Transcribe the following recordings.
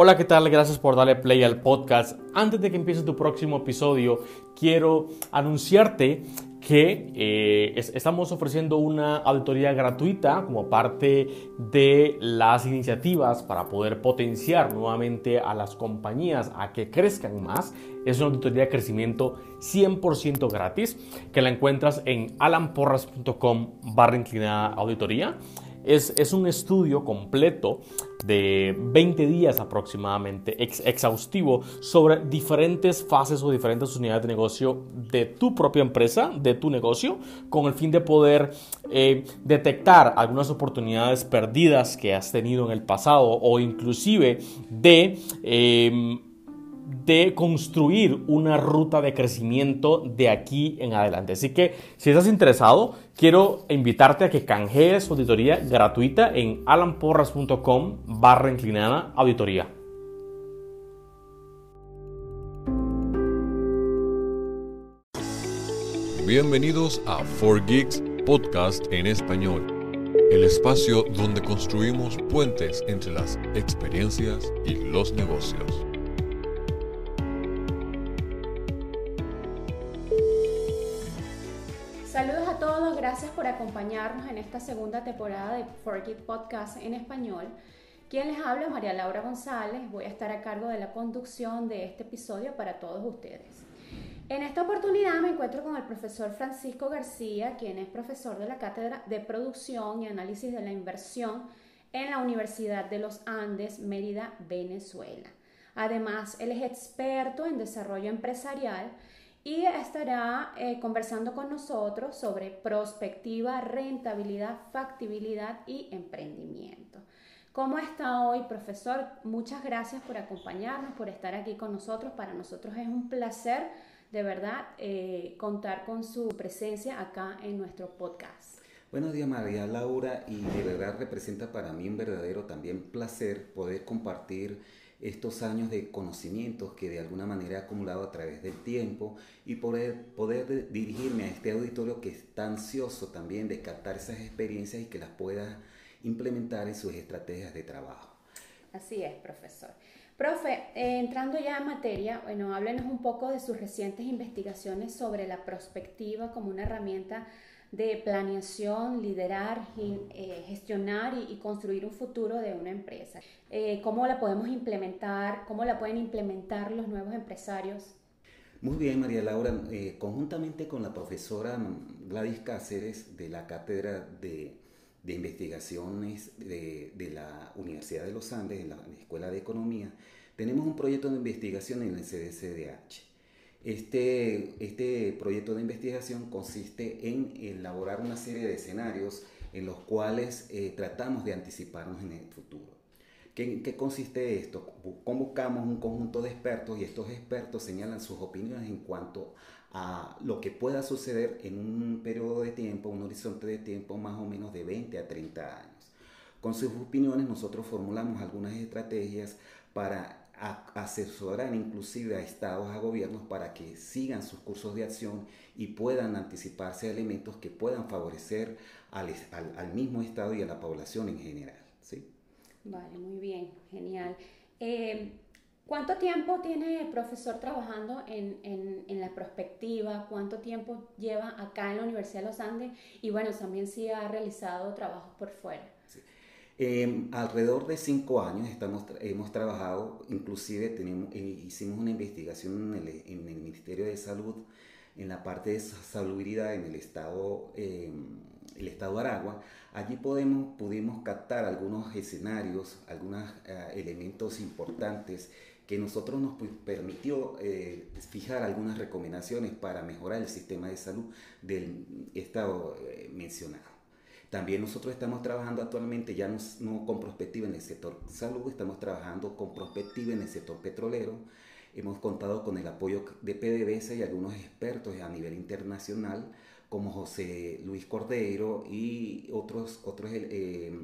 Hola, ¿qué tal? Gracias por darle play al podcast. Antes de que empiece tu próximo episodio, quiero anunciarte que eh, estamos ofreciendo una auditoría gratuita como parte de las iniciativas para poder potenciar nuevamente a las compañías a que crezcan más. Es una auditoría de crecimiento 100% gratis que la encuentras en alanporras.com barra inclinada auditoría. Es, un estudio completo de 20 días aproximadamente, exhaustivo, sobre diferentes fases o diferentes unidades de negocio de tu propia empresa, de tu negocio, con el fin de poder eh, detectar algunas oportunidades perdidas que has tenido en el pasado o inclusive de... Em, de construir una ruta de crecimiento de aquí en adelante. Así que si estás interesado, quiero invitarte a que canjees auditoría gratuita en alanporras.com barra inclinada auditoría. Bienvenidos a 4Geeks Podcast en español, el espacio donde construimos puentes entre las experiencias y los negocios. Acompañarnos en esta segunda temporada de Forget Podcast en español. Quien les habla es María Laura González. Voy a estar a cargo de la conducción de este episodio para todos ustedes. En esta oportunidad me encuentro con el profesor Francisco García, quien es profesor de la Cátedra de Producción y Análisis de la Inversión en la Universidad de los Andes, Mérida, Venezuela. Además, él es experto en desarrollo empresarial y estará eh, conversando con nosotros sobre prospectiva, rentabilidad, factibilidad y emprendimiento. ¿Cómo está hoy, profesor? Muchas gracias por acompañarnos, por estar aquí con nosotros. Para nosotros es un placer, de verdad, eh, contar con su presencia acá en nuestro podcast. Buenos días, María Laura, y de verdad representa para mí un verdadero también placer poder compartir estos años de conocimientos que de alguna manera he acumulado a través del tiempo y poder, poder dirigirme a este auditorio que está ansioso también de captar esas experiencias y que las pueda implementar en sus estrategias de trabajo. Así es, profesor. Profe, eh, entrando ya en materia, bueno, háblenos un poco de sus recientes investigaciones sobre la prospectiva como una herramienta de planeación, liderar, eh, gestionar y, construir un futuro de una empresa. Eh, ¿Cómo la podemos implementar? ¿Cómo la pueden implementar los nuevos empresarios? Muy bien, María Laura. Eh, conjuntamente con la profesora Gladys Cáceres de la Cátedra de, Investigaciones de, de, la Universidad de los Andes, en la Escuela de Economía, tenemos un proyecto de investigación en el CDCDH. Este, este proyecto de investigación consiste en elaborar una serie de escenarios en los cuales eh, tratamos de anticiparnos en el futuro. ¿Qué, ¿Qué, consiste esto? Convocamos un conjunto de expertos y estos expertos señalan sus opiniones en cuanto a lo que pueda suceder en un periodo de tiempo, un horizonte de tiempo más o menos de 20 a 30 años. Con sus opiniones nosotros formulamos algunas estrategias para asesorar inclusive a estados, a gobiernos para que sigan sus cursos de acción y puedan anticiparse a elementos que puedan favorecer al, al, mismo estado y a la población en general. ¿sí? Vale, muy bien, genial. Eh, ¿Cuánto tiempo tiene el profesor trabajando en, en, en, la prospectiva? ¿Cuánto tiempo lleva acá en la Universidad de los Andes? Y bueno, también si ha realizado trabajos por fuera. Em, alrededor de cinco años estamos, hemos trabajado, inclusive tenemos, eh, hicimos una investigación en el, Ministerio de Salud, en la parte de salubridad en el estado, em, el estado Aragua. Allí podemos, pudimos captar algunos escenarios, algunos eh, elementos importantes que nosotros nos permitió eh, fijar algunas recomendaciones para mejorar el sistema de salud del estado mencionado. También nosotros estamos trabajando actualmente ya no, con prospectiva en el sector salud, estamos trabajando con prospectiva en el sector petrolero. Hemos contado con el apoyo de PDVSA y algunos expertos a nivel internacional, como José Luis Cordero y otros, otros eh,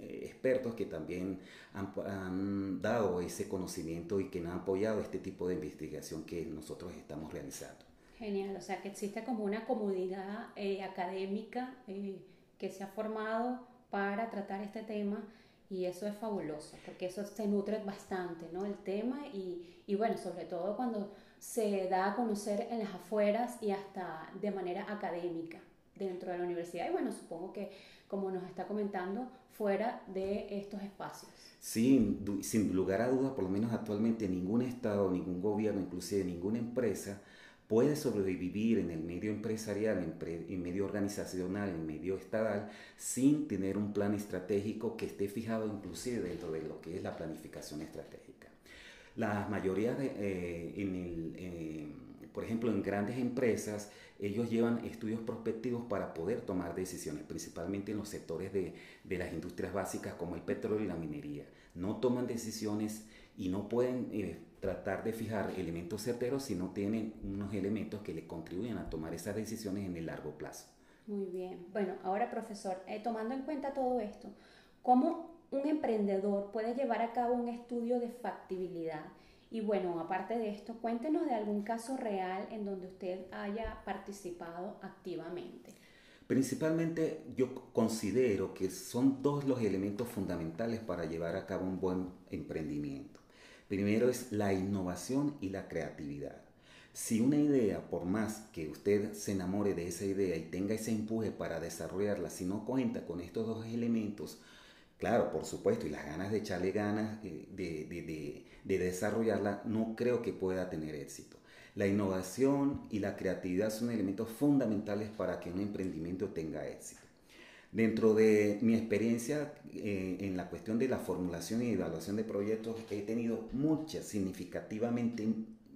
expertos que también han, han, dado ese conocimiento y que han apoyado este tipo de investigación que nosotros estamos realizando. Genial, o sea que existe como una comunidad eh, académica. Eh que se ha formado para tratar este tema Y eso es fabuloso, porque eso se nutre bastante, ¿no? El tema y, y bueno, sobre todo cuando se da a conocer en las afueras y hasta de manera académica dentro de la universidad y bueno, supongo que como nos está comentando, fuera de estos espacios. Sí, sin lugar a dudas, por lo menos actualmente ningún Estado, ningún gobierno, inclusive ninguna empresa puede sobrevivir en el medio empresarial, en, en, medio organizacional, en medio estatal, sin tener un plan estratégico que esté fijado inclusive dentro de lo que es la planificación estratégica. La mayoría de, eh, en el, eh, por ejemplo, en grandes empresas, ellos llevan estudios prospectivos para poder tomar decisiones, principalmente en los sectores de, de las industrias básicas como el petróleo y la minería. No toman decisiones y no pueden eh, tratar de fijar elementos certeros si no tienen unos elementos que le contribuyan a tomar esas decisiones en el largo plazo. Muy bien. Bueno, ahora profesor, eh, tomando en cuenta todo esto, ¿cómo un emprendedor puede llevar a cabo un estudio de factibilidad? Y bueno, aparte de esto, cuéntenos de algún caso real en donde usted haya participado activamente. Principalmente yo considero que son dos los elementos fundamentales para llevar a cabo un buen emprendimiento. Primero es la innovación y la creatividad. Si una idea, por más que usted se enamore de esa idea y tenga ese empuje para desarrollarla, si no cuenta con estos dos elementos, claro, por supuesto, y las ganas de echarle ganas eh, de, de desarrollarla, no creo que pueda tener éxito. La innovación y la creatividad son elementos fundamentales para que un emprendimiento tenga éxito. Dentro de mi experiencia eh, en la cuestión de la formulación y evaluación de proyectos, he tenido muchas, significativamente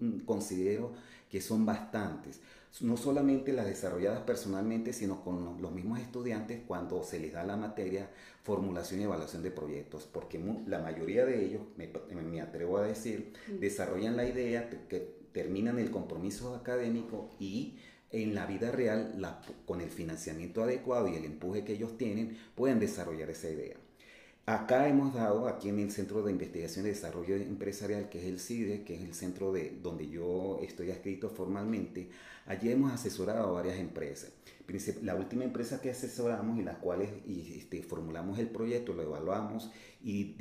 mm, considero que son bastantes. No solamente las desarrolladas personalmente, sino con los mismos estudiantes cuando se les da la materia formulación y evaluación de proyectos, porque la mayoría de ellos, me, me atrevo a decir, desarrollan la idea, que terminan el compromiso académico y en la vida real, con el financiamiento adecuado y el empuje que ellos tienen, pueden desarrollar esa idea. Acá hemos dado, aquí en el Centro de Investigación y Desarrollo Empresarial, que es el CIDE, que es el centro de, donde yo estoy adscrito formalmente, allí hemos asesorado a varias empresas. La última empresa que asesoramos y la cual este, formulamos el proyecto, lo evaluamos y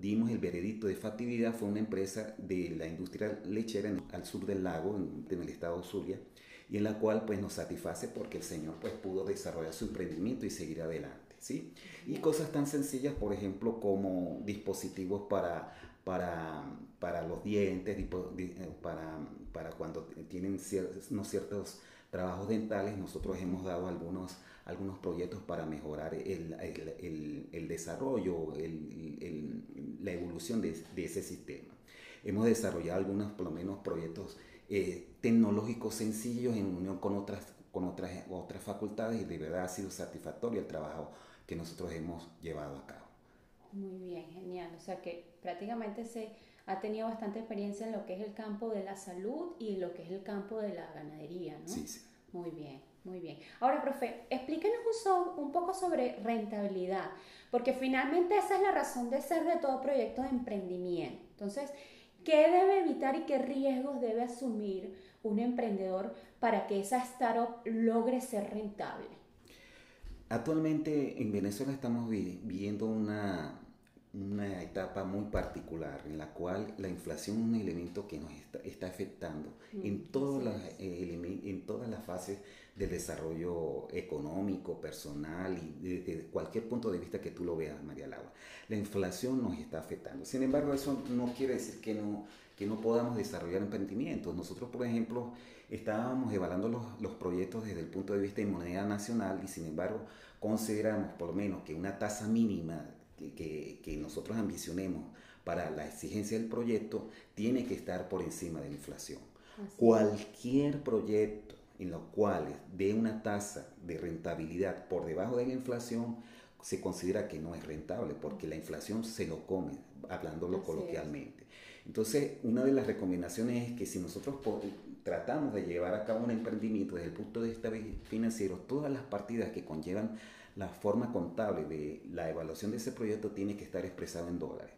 dimos el veredicto de factibilidad fue una empresa de la industria lechera al sur del lago, en, el estado de Zulia, y en la cual pues nos satisface porque el señor pues pudo desarrollar su emprendimiento y seguir adelante, ¿sí? Y cosas tan sencillas, por ejemplo, como dispositivos para, para, para los dientes, eh, para, para cuando tienen ciertos, ciertos trabajos dentales, nosotros hemos dado algunos, algunos proyectos para mejorar el, el, el, desarrollo, la evolución de, de, ese sistema. Hemos desarrollado algunos, por lo menos, proyectos eh, tecnológicos sencillos en unión con otras, con otras, otras facultades y de verdad ha sido satisfactorio el trabajo que nosotros hemos llevado a cabo. Muy bien, genial. O sea que prácticamente se ha tenido bastante experiencia en lo que es el campo de la salud y lo que es el campo de la ganadería, ¿no? Sí, sí. Muy bien, muy bien. Ahora, profe, explíquenos un, un poco sobre rentabilidad, porque finalmente esa es la razón de ser de todo proyecto de emprendimiento. Entonces, ¿qué debe evitar y qué riesgos debe asumir un emprendedor para que esa startup logre ser rentable? Actualmente en Venezuela estamos viviendo una, una etapa muy particular en la cual la inflación es un elemento que nos está, afectando mm, en, todas las, eh, en todas las fases del desarrollo económico, personal y desde cualquier punto de vista que tú lo veas, María Laura. La inflación nos está afectando. Sin embargo, eso no quiere decir que no, que no podamos desarrollar emprendimientos. Nosotros, por ejemplo, estábamos evaluando los, los proyectos desde el punto de vista de moneda nacional y sin embargo consideramos por lo menos que una tasa mínima que, que, nosotros ambicionemos para la exigencia del proyecto tiene que estar por encima de la inflación. Cualquier proyecto en lo cual dé una tasa de rentabilidad por debajo de la inflación se considera que no es rentable porque la inflación se lo come, hablándolo coloquialmente. Entonces, una de las recomendaciones es que si nosotros tratamos de llevar a cabo un emprendimiento desde el punto de vista financiero, todas las partidas que conllevan la forma contable de la evaluación de ese proyecto tiene que estar expresado en dólares.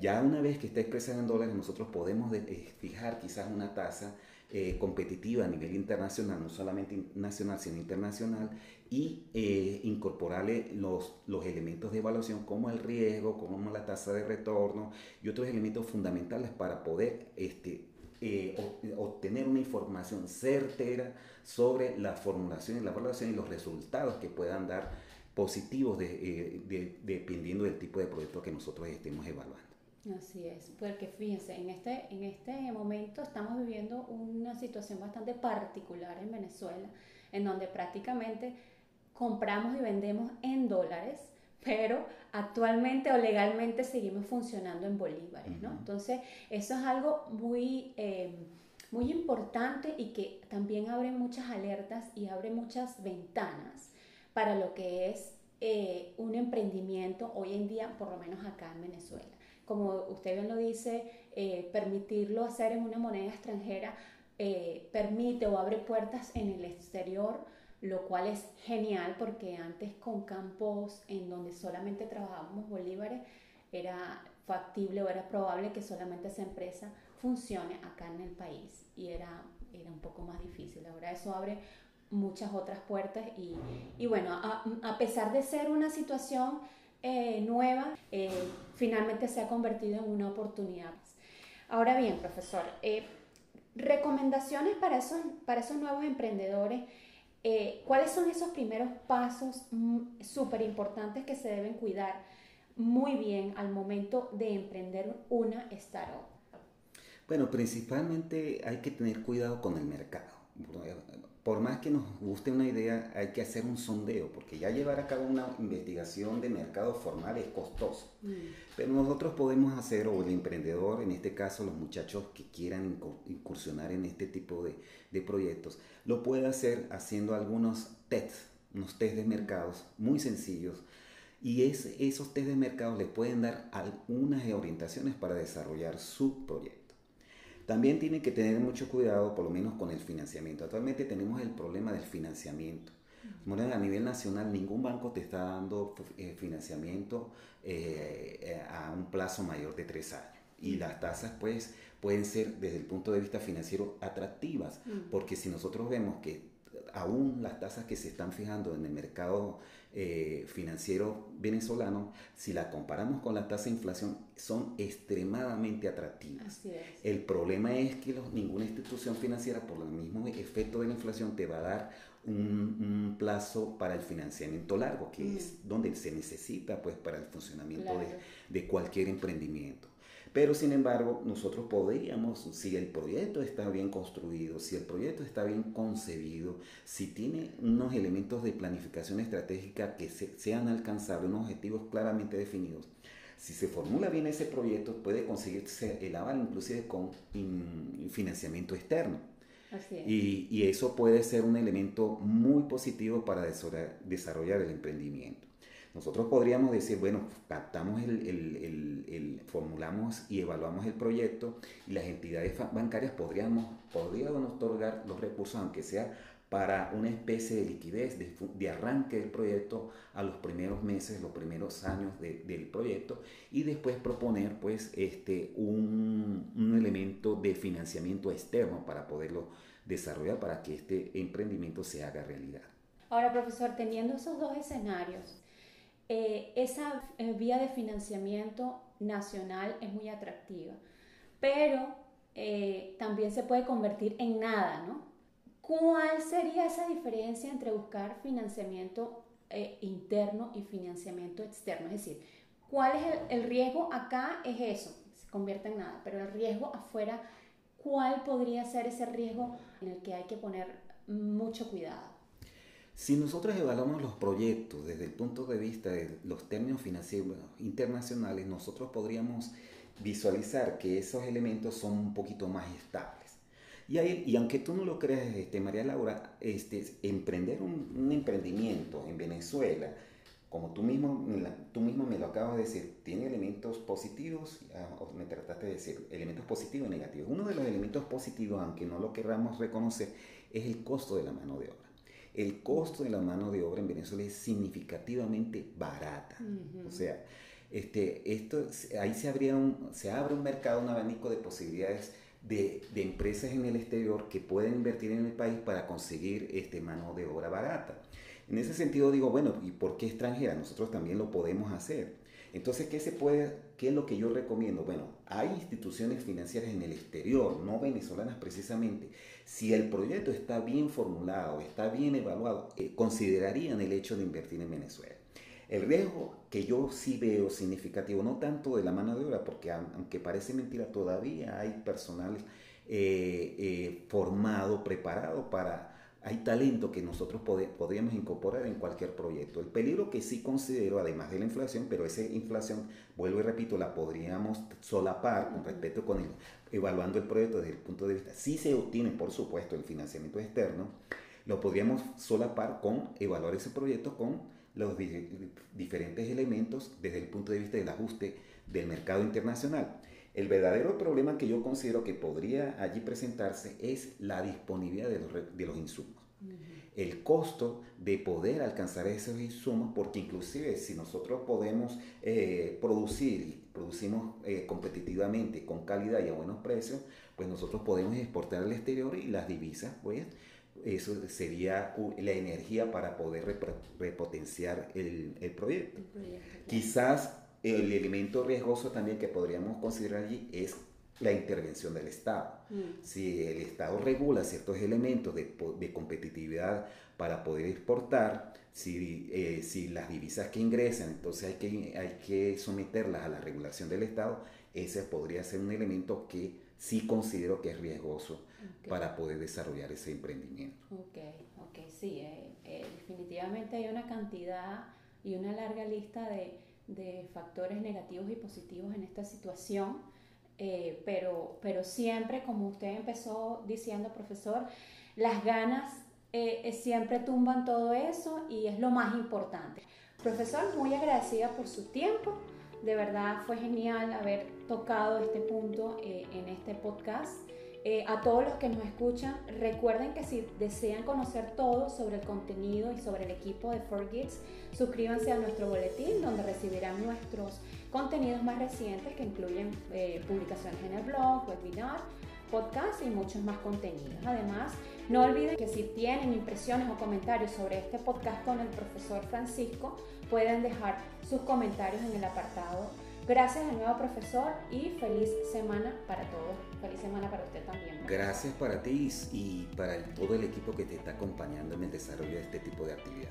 Ya una vez que está expresado en dólares, nosotros podemos eh, fijar quizás una tasa eh, competitiva a nivel internacional, no solamente nacional, sino internacional, y eh, incorporarle los, los elementos de evaluación como el riesgo, como la tasa de retorno y otros elementos fundamentales para poder este, eh, obtener una información certera sobre la formulación y la evaluación y los resultados que puedan dar positivos de, dependiendo del tipo de proyecto que nosotros estemos evaluando. Así es, porque fíjense, en este, en este momento estamos viviendo una situación bastante particular en Venezuela, en donde prácticamente compramos y vendemos en dólares, pero actualmente o legalmente seguimos funcionando en bolívares, ¿no? Entonces, eso es algo muy, eh, muy importante y que también abre muchas alertas y abre muchas ventanas para lo que es eh, un emprendimiento hoy en día, por lo menos acá en Venezuela como usted bien lo dice, eh, permitirlo hacer en una moneda extranjera eh, permite o abre puertas en el exterior, lo cual es genial porque antes con campos en donde solamente trabajábamos bolívares era factible o era probable que solamente esa empresa funcione acá en el país y era, era un poco más difícil. Ahora eso abre muchas otras puertas y, y bueno, a, a pesar de ser una situación eh, nueva, eh, finalmente se ha convertido en una oportunidad. Ahora bien, profesor, eh, recomendaciones para esos, para esos nuevos emprendedores. ¿Cuáles son esos primeros pasos mm, súper importantes que se deben cuidar muy bien al momento de emprender una startup? Bueno, principalmente hay que tener cuidado con el mercado por más que nos guste una idea, hay que hacer un sondeo, porque ya llevar a cabo una investigación de mercado formal es costoso. Mm. Pero nosotros podemos hacer, o el emprendedor, en este caso los muchachos que quieran incursionar en este tipo de, de proyectos, lo puede hacer haciendo algunos tests, unos test de mercados muy sencillos. Y es, esos test de mercados les pueden dar algunas orientaciones para desarrollar su proyecto. También tienen que tener mucho cuidado, por lo menos con el financiamiento. Actualmente tenemos el problema del financiamiento. a nivel nacional ningún banco te está dando eh, financiamiento eh, eh, a un plazo mayor de tres años. Y las tasas pues pueden ser desde el punto de vista financiero atractivas, porque si nosotros vemos que aún las tasas que se están fijando en el mercado eh, financiero venezolano, si la comparamos con la tasa de inflación, son extremadamente atractivas. El problema es que ninguna institución financiera, por el mismo efecto de la inflación, te va a dar un, plazo para el financiamiento largo, que es donde se necesita pues, para el funcionamiento de cualquier emprendimiento. Pero sin embargo, nosotros podríamos, si el proyecto está bien construido, si el proyecto está bien concebido, si tiene unos elementos de planificación estratégica que sean alcanzables, unos objetivos claramente definidos, si se formula bien ese proyecto, puede conseguirse el aval inclusive con financiamiento externo. Y, y, eso puede ser un elemento muy positivo para desarrollar el emprendimiento. Nosotros podríamos decir, bueno, captamos el, formulamos y evaluamos el proyecto y las entidades bancarias podríamos, podrían otorgar los recursos, aunque sea para una especie de liquidez, de, arranque del proyecto a los primeros meses, los primeros años del proyecto y después proponer pues este, un, un elemento de financiamiento externo para poderlo desarrollar para que este emprendimiento se haga realidad. Ahora, profesor, teniendo esos dos escenarios, eh, esa eh, vía de financiamiento nacional es muy atractiva, pero eh, también se puede convertir en nada, ¿no? ¿Cuál sería esa diferencia entre buscar financiamiento interno y financiamiento externo? Es decir, ¿cuál es el, el riesgo acá? Es eso, se convierte en nada, pero el riesgo afuera, ¿cuál podría ser ese riesgo en el que hay que poner mucho cuidado? Si nosotros evaluamos los proyectos desde el punto de vista de los términos financieros internacionales, nosotros podríamos visualizar que esos elementos son un poquito más estables. Y, aunque tú no lo creas, este, María Laura, este, emprender un, emprendimiento en Venezuela, como tú mismo, tú mismo me lo acabas de decir, tiene elementos positivos, o me trataste de decir, elementos positivos y negativos. Uno de los elementos positivos, aunque no lo queramos reconocer, es el costo de la mano de obra. El costo de la mano de obra en Venezuela es significativamente barata. O sea, este, esto, ahí se, abría un, se abre un mercado, un abanico de posibilidades de, de, empresas en el exterior que pueden invertir en el país para conseguir este, mano de obra barata. En ese sentido digo, bueno, ¿y por qué extranjera? Nosotros también lo podemos hacer. Entonces, ¿qué se puede, qué es lo que yo recomiendo? Bueno, hay instituciones financieras en el exterior, no venezolanas precisamente. Si el proyecto está bien formulado, está bien evaluado, eh, considerarían el hecho de invertir en Venezuela. El riesgo que yo sí veo significativo, no tanto de la mano de obra, porque aunque parece mentira, todavía hay personal eh, eh, formado, preparado para... Hay talento que nosotros podríamos incorporar en cualquier proyecto. El peligro que sí considero, además de la inflación, pero esa inflación, vuelvo y repito, la podríamos solapar con respecto con el, evaluando el proyecto desde el punto de vista, si se obtiene, por supuesto, el financiamiento externo, lo podríamos solapar con evaluar ese proyecto con los diferentes elementos desde el punto de vista del ajuste del mercado internacional. El verdadero problema que yo considero que podría allí presentarse es la disponibilidad de los, de los insumos. El costo de poder alcanzar esos insumos, porque inclusive si nosotros podemos eh, producir y producimos eh, competitivamente, con calidad y a buenos precios, pues nosotros podemos exportar al exterior y las divisas, pues eso sería la energía para poder repotenciar el, proyecto. Quizás el elemento riesgoso también que podríamos considerar allí es la intervención del Estado. Mm. Si el Estado regula ciertos elementos de, competitividad para poder exportar, si, eh, si, las divisas que ingresan, entonces hay que, hay que someterlas a la regulación del Estado, ese podría ser un elemento que sí considero que es riesgoso para poder desarrollar ese emprendimiento. Ok, ok, sí, eh, eh, definitivamente hay una cantidad y una larga lista de, de factores negativos y positivos en esta situación, eh, pero, pero siempre, como usted empezó diciendo, profesor, las ganas siempre tumban todo eso y es lo más importante. Profesor, muy agradecida por su tiempo. De verdad fue genial haber tocado este punto en este podcast. Eh, a todos los que nos escuchan, recuerden que si desean conocer todo sobre el contenido y sobre el equipo de 4Geeks, suscríbanse a nuestro boletín donde recibirán nuestros contenidos más recientes que incluyen eh, publicaciones en el blog, webinar, podcast y muchos más contenidos. Además, no olviden que si tienen impresiones o comentarios sobre este podcast con el profesor Francisco, pueden dejar sus comentarios en el apartado Gracias de nuevo, profesor, y feliz semana para todos. Feliz semana para usted también. Gracias para ti y para todo el equipo que te está acompañando en el desarrollo de este tipo de actividad.